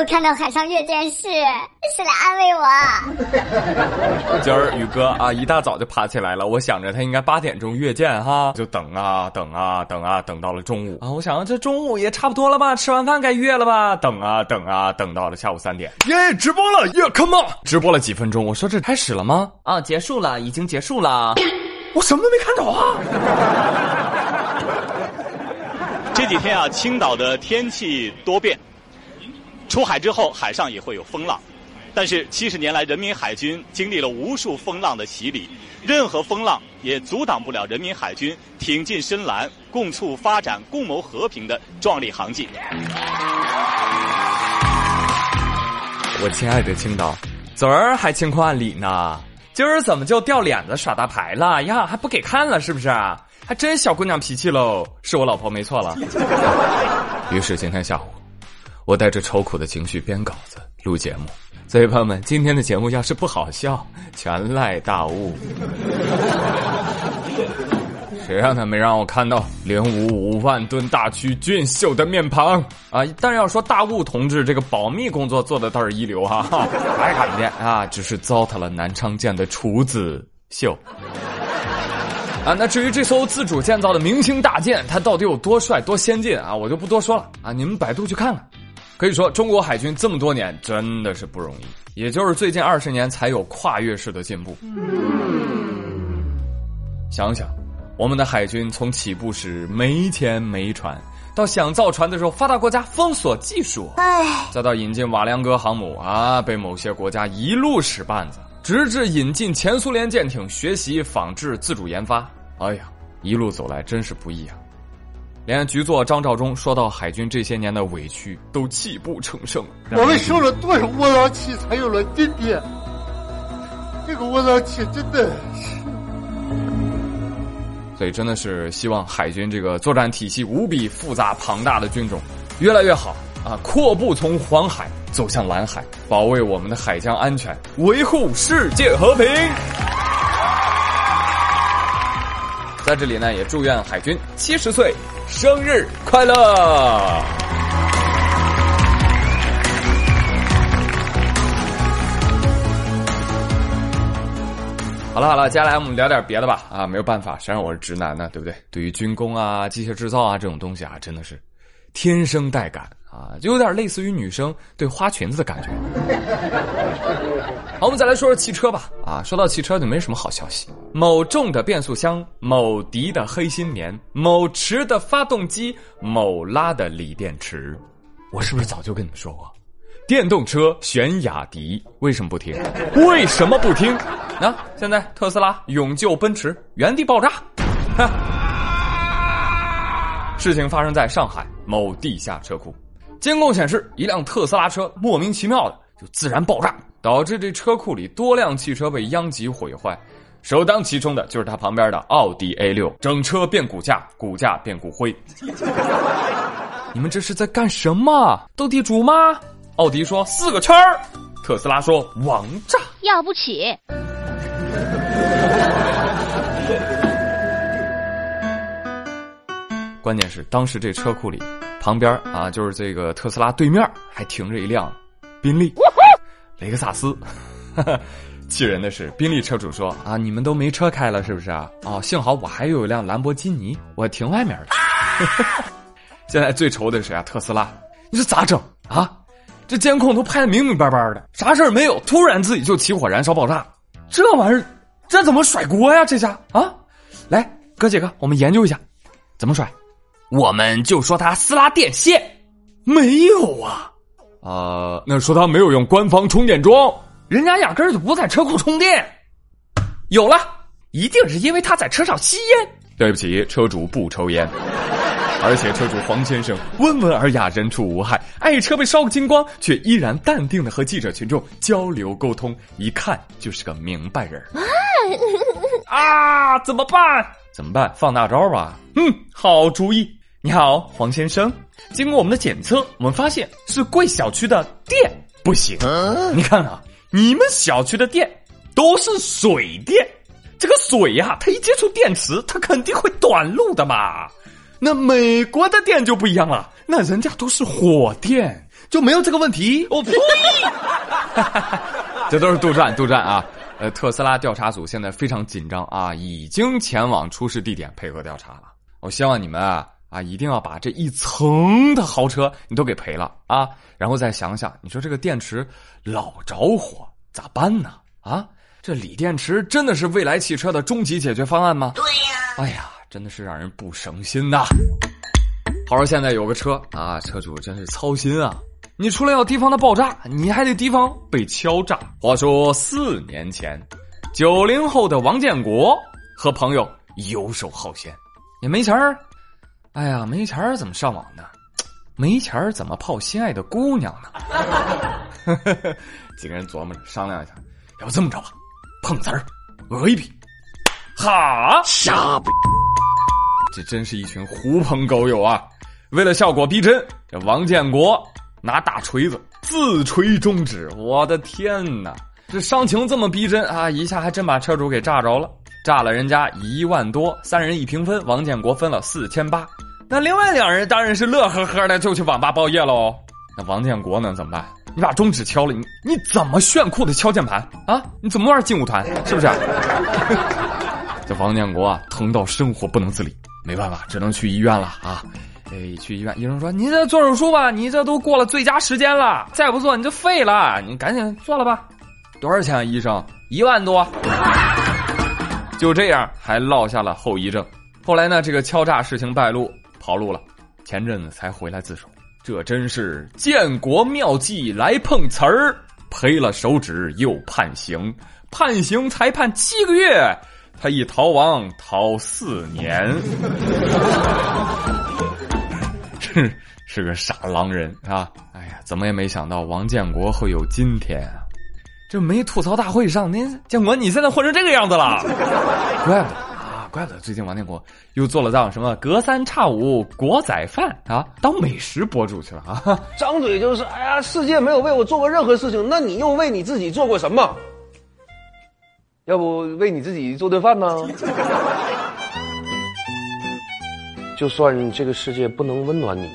有看到海上阅舰式，是来安慰我。今儿宇哥啊，一大早就爬起来了。我想着他应该八点钟阅舰哈，就等啊等啊等啊，等到了中午啊。我想这中午也差不多了吧，吃完饭该阅了吧？等啊等啊，等到了下午三点，耶，直播了，耶，come on！直播了几分钟，我说这开始了吗？啊，结束了，已经结束了。我什么都没看着啊！这几天啊，青岛的天气多变。出海之后，海上也会有风浪，但是七十年来，人民海军经历了无数风浪的洗礼，任何风浪也阻挡不了人民海军挺进深蓝、共促发展、共谋和平的壮丽航迹。我亲爱的青岛，昨儿还情况里呢，今儿怎么就掉脸子耍大牌了呀？还不给看了是不是？还真小姑娘脾气喽，是我老婆没错了。于是今天下午。我带着愁苦的情绪编稿子、录节目，所以朋友们，今天的节目要是不好笑，全赖大雾。谁让他没让我看到零五五万吨大驱俊秀的面庞啊！但要说大雾同志这个保密工作做的倒是一流哈，还看不见啊，只是糟蹋了南昌舰的厨子秀。啊，那至于这艘自主建造的明星大舰，它到底有多帅、多先进啊，我就不多说了啊，你们百度去看看。可以说，中国海军这么多年真的是不容易，也就是最近二十年才有跨越式的进步。想想，我们的海军从起步时没钱没船，到想造船的时候发达国家封锁技术，哎，再到引进瓦良格航母啊，被某些国家一路使绊子，直至引进前苏联舰艇学习仿制自主研发，哎呀，一路走来真是不易啊。连局座张召忠说到海军这些年的委屈，都泣不成声。我们受了多少窝囊气，才有了今天？这个窝囊气真的是……所以真的是希望海军这个作战体系无比复杂庞大的军种越来越好啊！阔步从黄海走向蓝海，保卫我们的海疆安全，维护世界和平。在这里呢，也祝愿海军七十岁。生日快乐！好了好了，接下来我们聊点别的吧。啊，没有办法，谁让我是直男呢？对不对？对于军工啊、机械制造啊这种东西啊，真的是天生带感。啊，就有点类似于女生对花裙子的感觉。好，我们再来说说汽车吧。啊，说到汽车就没什么好消息。某重的变速箱，某迪的黑心棉，某驰的发动机，某拉的锂电池。我是不是早就跟你们说过，电动车选雅迪？为什么不听？为什么不听？啊，现在特斯拉勇救奔驰，原地爆炸。事情发生在上海某地下车库。监控显示，一辆特斯拉车莫名其妙的就自燃爆炸，导致这车库里多辆汽车被殃及毁坏。首当其冲的就是它旁边的奥迪 A 六，整车变骨架，骨架变骨灰。你们这是在干什么？斗地主吗？奥迪说四个圈儿，特斯拉说王炸，要不起。关键是当时这车库里。旁边啊，就是这个特斯拉对面还停着一辆宾利、雷克萨斯。气人的是，宾利车主说：“啊，你们都没车开了是不是啊？哦，幸好我还有一辆兰博基尼，我停外面了。”现在最愁的是谁啊？特斯拉，你说咋整啊？这监控都拍的明明白白的，啥事儿没有，突然自己就起火燃烧爆炸，这玩意儿这怎么甩锅呀？这下啊，来哥几个，我们研究一下，怎么甩？我们就说他撕拉电线，没有啊，啊，那说他没有用官方充电桩，人家压根儿就不在车库充电。有了，一定是因为他在车上吸烟。对不起，车主不抽烟，而且车主黄先生温文尔雅，人畜无害，爱车被烧个精光，却依然淡定的和记者群众交流沟通，一看就是个明白人。啊，怎么办？怎么办？放大招吧。嗯，好主意。你好，黄先生。经过我们的检测，我们发现是贵小区的电不行。你看啊，你们小区的电都是水电，这个水呀、它一接触电池，它肯定会短路的嘛。那美国的电就不一样了，那人家都是火电，就没有这个问题。我呸！这都是杜撰，杜撰啊！呃，特斯拉调查组现在非常紧张啊，已经前往出事地点配合调查了。我希望你们啊啊，一定要把这一层的豪车你都给赔了啊，然后再想想，你说这个电池老着火咋办呢？啊，这锂电池真的是未来汽车的终极解决方案吗？对呀。哎呀，真的是让人不省心呐。好说现在有个车啊，车主真是操心啊。你除了要提防它爆炸，你还得提防被敲诈。话说四年前，九零后的王建国和朋友游手好闲，也没钱儿。哎呀，没钱儿怎么上网呢？没钱儿怎么泡心爱的姑娘呢？几个人琢磨着商量一下，要不这么着吧，碰瓷儿，讹一笔。哈，瞎逼！这真是一群狐朋狗友啊！为了效果逼真，这王建国拿大锤子自锤中指，我的天哪！这伤情这么逼真啊，一下还真把车主给炸着了，炸了人家一万多，三人一平分，王建国分了四千八。那另外两人当然是乐呵呵的就去网吧包夜喽。那王建国呢？怎么办？你把中指敲了，你你怎么炫酷的敲键盘啊？你怎么玩劲舞团？是不是？这王建国啊，疼到生活不能自理，没办法，只能去医院了啊。哎，去医院，医生说你这做手术吧，你这都过了最佳时间了，再不做你就废了，你赶紧做了吧。多少钱啊，医生？一万多。就这样，还落下了后遗症。后来呢，这个敲诈事情败露，跑路了，前阵子才回来自首。这真是建国妙计来碰瓷儿，赔了手指又判刑，判刑才判七个月，他一逃亡逃四年。是是个傻狼人啊！哎呀，怎么也没想到王建国会有今天啊！这没吐槽大会上，您建国你现在混成这个样子了，怪不得啊，怪不得最近王建国又做了档什么隔三差五国仔饭啊，当美食博主去了啊！张嘴就是哎呀，世界没有为我做过任何事情，那你又为你自己做过什么？要不为你自己做顿饭呢？就算这个世界不能温暖你，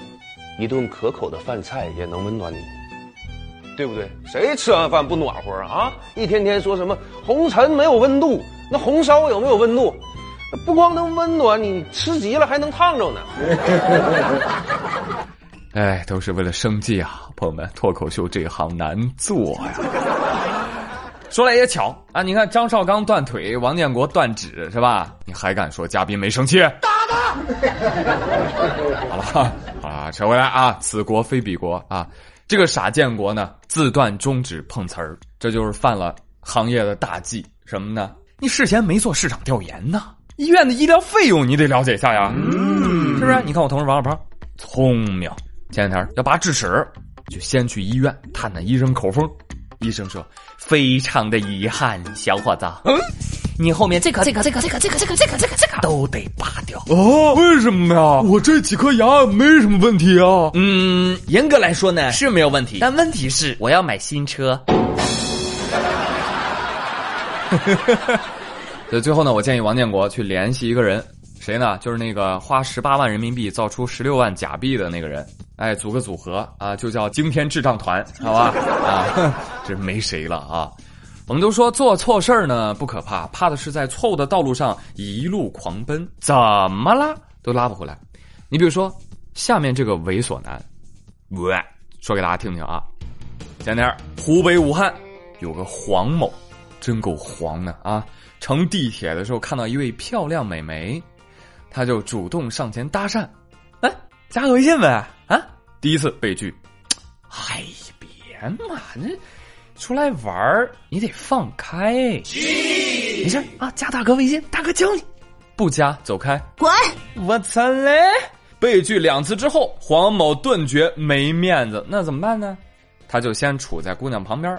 一顿可口的饭菜也能温暖你，对不对？谁吃完饭不暖和啊？一天天说什么红尘没有温度，那红烧有没有温度？不光能温暖你，吃急了还能烫着呢。哎，都是为了生计啊，朋友们，脱口秀这行难做呀。说来也巧啊，你看张绍刚断腿，王建国断指，是吧？你还敢说嘉宾没生气？打他！好了，好了，扯回来啊，此国非彼国啊。这个傻建国呢，自断中指碰瓷儿，这就是犯了行业的大忌，什么呢？你事前没做市场调研呢，医院的医疗费用你得了解一下呀，是不是？你看我同事王小胖，聪明，前两天要拔智齿，就先去医院探探医生口风。医生说：“非常的遗憾，小伙子，嗯，你后面这颗、这颗、这颗、这颗、这颗、这颗、这颗、这颗、这颗都得拔掉。哦，为什么呀？我这几颗牙没什么问题啊。嗯，严格来说呢是没有问题，但问题是我要买新车。所以最后呢，我建议王建国去联系一个人，谁呢？就是那个花十八万人民币造出十六万假币的那个人。哎，组个组合啊，就叫惊天智障团，好吧？啊，这没谁了啊。我们都说做错事儿呢不可怕，怕的是在错误的道路上一路狂奔，怎么拉都拉不回来。你比如说下面这个猥琐男，喂，说给大家听听啊。前天湖北武汉有个黄某，真够黄的啊！乘地铁的时候看到一位漂亮美眉，他就主动上前搭讪，哎，加个微信呗啊！第一次被拒，哎呀，别嘛，这出来玩儿你得放开，没事啊，加大哥微信，大哥教你，不加走开，滚！我操嘞！被拒两次之后，黄某顿觉没面子，那怎么办呢？他就先杵在姑娘旁边，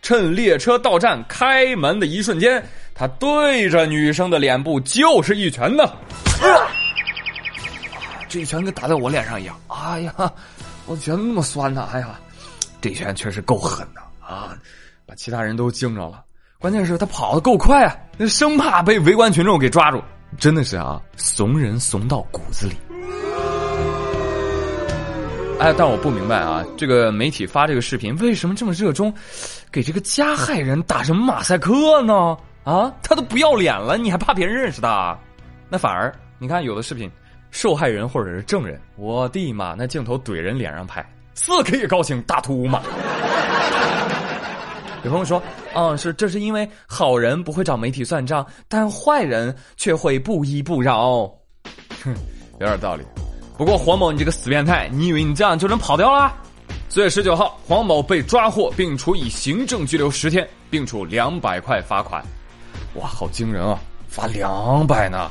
趁列车到站开门的一瞬间，他对着女生的脸部就是一拳呢。啊这一拳跟打在我脸上一样，哎呀，我觉得那么酸呐！哎呀，这一拳确实够狠的啊，把其他人都惊着了。关键是他跑得够快啊，那生怕被围观群众给抓住，真的是啊，怂人怂到骨子里。哎，但我不明白啊，这个媒体发这个视频为什么这么热衷，给这个加害人打什么马赛克呢？啊，他都不要脸了，你还怕别人认识他？那反而你看有的视频。受害人或者是证人，我的妈！那镜头怼人脸上拍，四 K 高清大图嘛。有朋友说，啊，是这是因为好人不会找媒体算账，但坏人却会不依不饶。哼，有点道理。不过黄某，你这个死变态，你以为你这样就能跑掉了？四月十九号，黄某被抓获并处以行政拘留十天，并处两百块罚款。哇，好惊人啊！罚两百呢，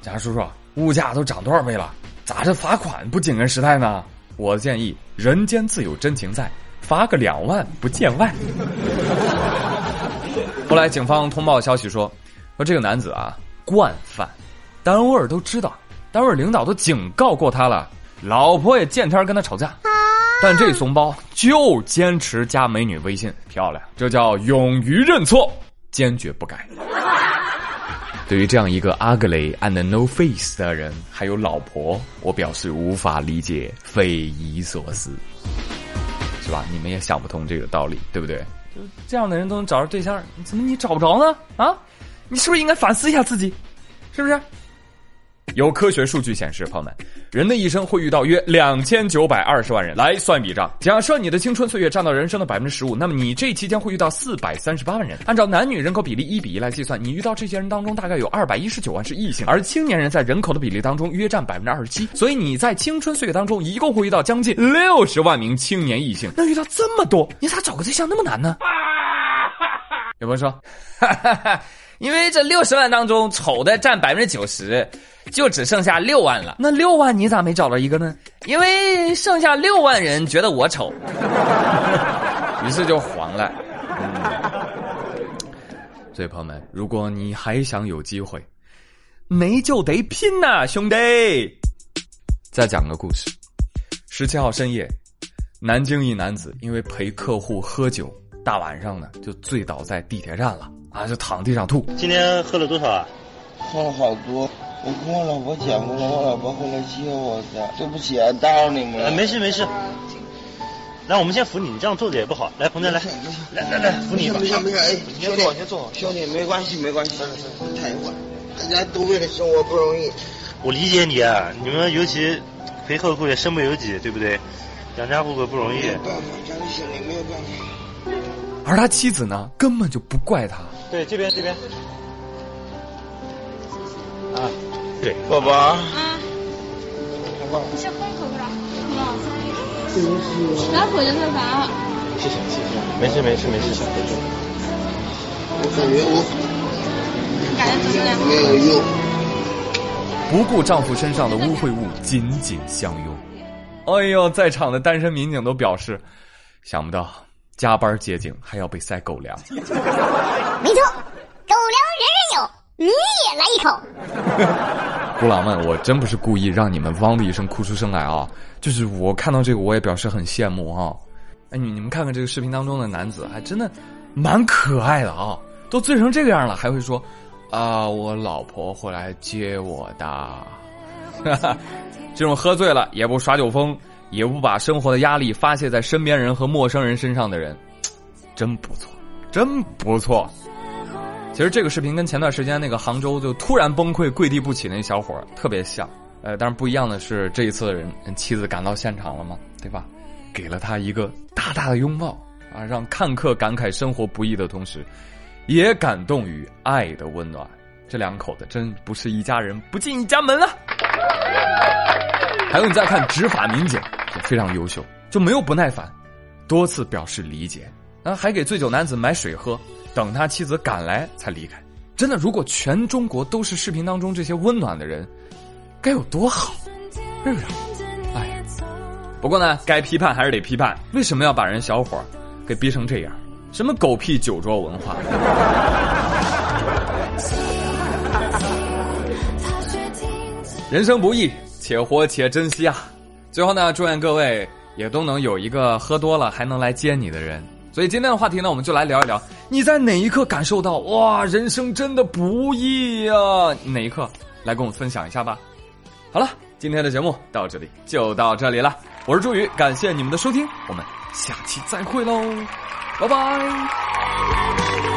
警察叔叔。物价都涨多少倍了？咋这罚款不紧跟时代呢？我建议人间自有真情在，罚个两万不见外。后来警方通报消息说，说这个男子啊惯犯，单位都知道，单位领导都警告过他了，老婆也见天跟他吵架，但这怂包就坚持加美女微信，漂亮，这叫勇于认错，坚决不改。对于这样一个 ugly and no face 的人，还有老婆，我表示无法理解，匪夷所思，是吧？你们也想不通这个道理，对不对？就这样的人都能找着对象，怎么你找不着呢？啊，你是不是应该反思一下自己？是不是？有科学数据显示，朋友们，人的一生会遇到约两千九百二十万人。来算笔账，假设你的青春岁月占到人生的百分之十五，那么你这期间会遇到四百三十八万人。按照男女人口比例一比一来计算，你遇到这些人当中，大概有二百一十九万是异性，而青年人在人口的比例当中约占百分之二十七。所以你在青春岁月当中，一共会遇到将近六十万名青年异性。那遇到这么多，你咋找个对象那么难呢？有朋友说，因为这六十万当中，丑的占百分之九十，就只剩下六万了。那六万你咋没找到一个呢？因为剩下六万人觉得我丑，于是就黄了。所以朋友们，如果你还想有机会，没就得拼呐，兄弟！再讲个故事：十七号深夜，南京一男子因为陪客户喝酒，大晚上的就醉倒在地铁站了。啊！就躺地上吐。今天喝了多少啊？喝了好多。我跟我老婆讲过了，我老婆会来接我的。对不起啊，打扰你们了。没事没事。来，我们先扶你，你这样坐着也不好。来，鹏仔来，来来来，扶你一把。没事没事，哎，先坐先坐。兄弟，没关系没关系。太会。大家都为了生活不容易。我理解你啊，你们尤其陪客户也身不由己，对不对？养家糊口不容易。没有办法，家里兄弟没有办法。而他妻子呢，根本就不怪他。对，这边这边。啊，对，宝宝。啊。你先喝一口不啦？对不起。老婆就是饭。谢谢谢谢，没事没事没事，小朋友。我感觉我。没有用。不顾丈夫身上的污秽物，紧紧相拥。哎呦，在场的单身民警都表示，想不到。加班接警还要被塞狗粮，没错，你也来一口。姑狼们，我真不是故意让你们汪的一声哭出声来啊！就是我看到这个，我也表示很羡慕哈。哎，你你们看看这个视频当中的男子，还真的蛮可爱的啊！都醉成这个样了，还会说啊，我老婆会来接我的。这种喝醉了也不耍酒疯。也不把生活的压力发泄在身边人和陌生人身上的人，真不错，真不错。其实这个视频跟前段时间那个杭州就突然崩溃跪地不起那小伙特别像，呃，但是不一样的是这一次的人妻子赶到现场了嘛，对吧？给了他一个大大的拥抱啊，让看客感慨生活不易的同时，也感动于爱的温暖。这两口子真不是一家人不进一家门啊！还有你再看执法民警。非常优秀，就没有不耐烦，多次表示理解，啊，还给醉酒男子买水喝，等他妻子赶来才离开，真的，如果全中国都是视频当中这些温暖的人，该有多好，是不是？哎。不过呢，该批判还是得批判，为什么要把人小伙给逼成这样？什么狗屁酒桌文化？人生不易，且活且珍惜啊。最后呢，祝愿各位也都能有一个喝多了还能来接你的人。所以今天的话题呢，我们就来聊一聊，你在哪一刻感受到哇，人生真的不易呀？哪一刻？来跟我们分享一下吧。好了，今天的节目到这里就到这里了。我是朱宇，感谢你们的收听，我们下期再会喽，拜拜。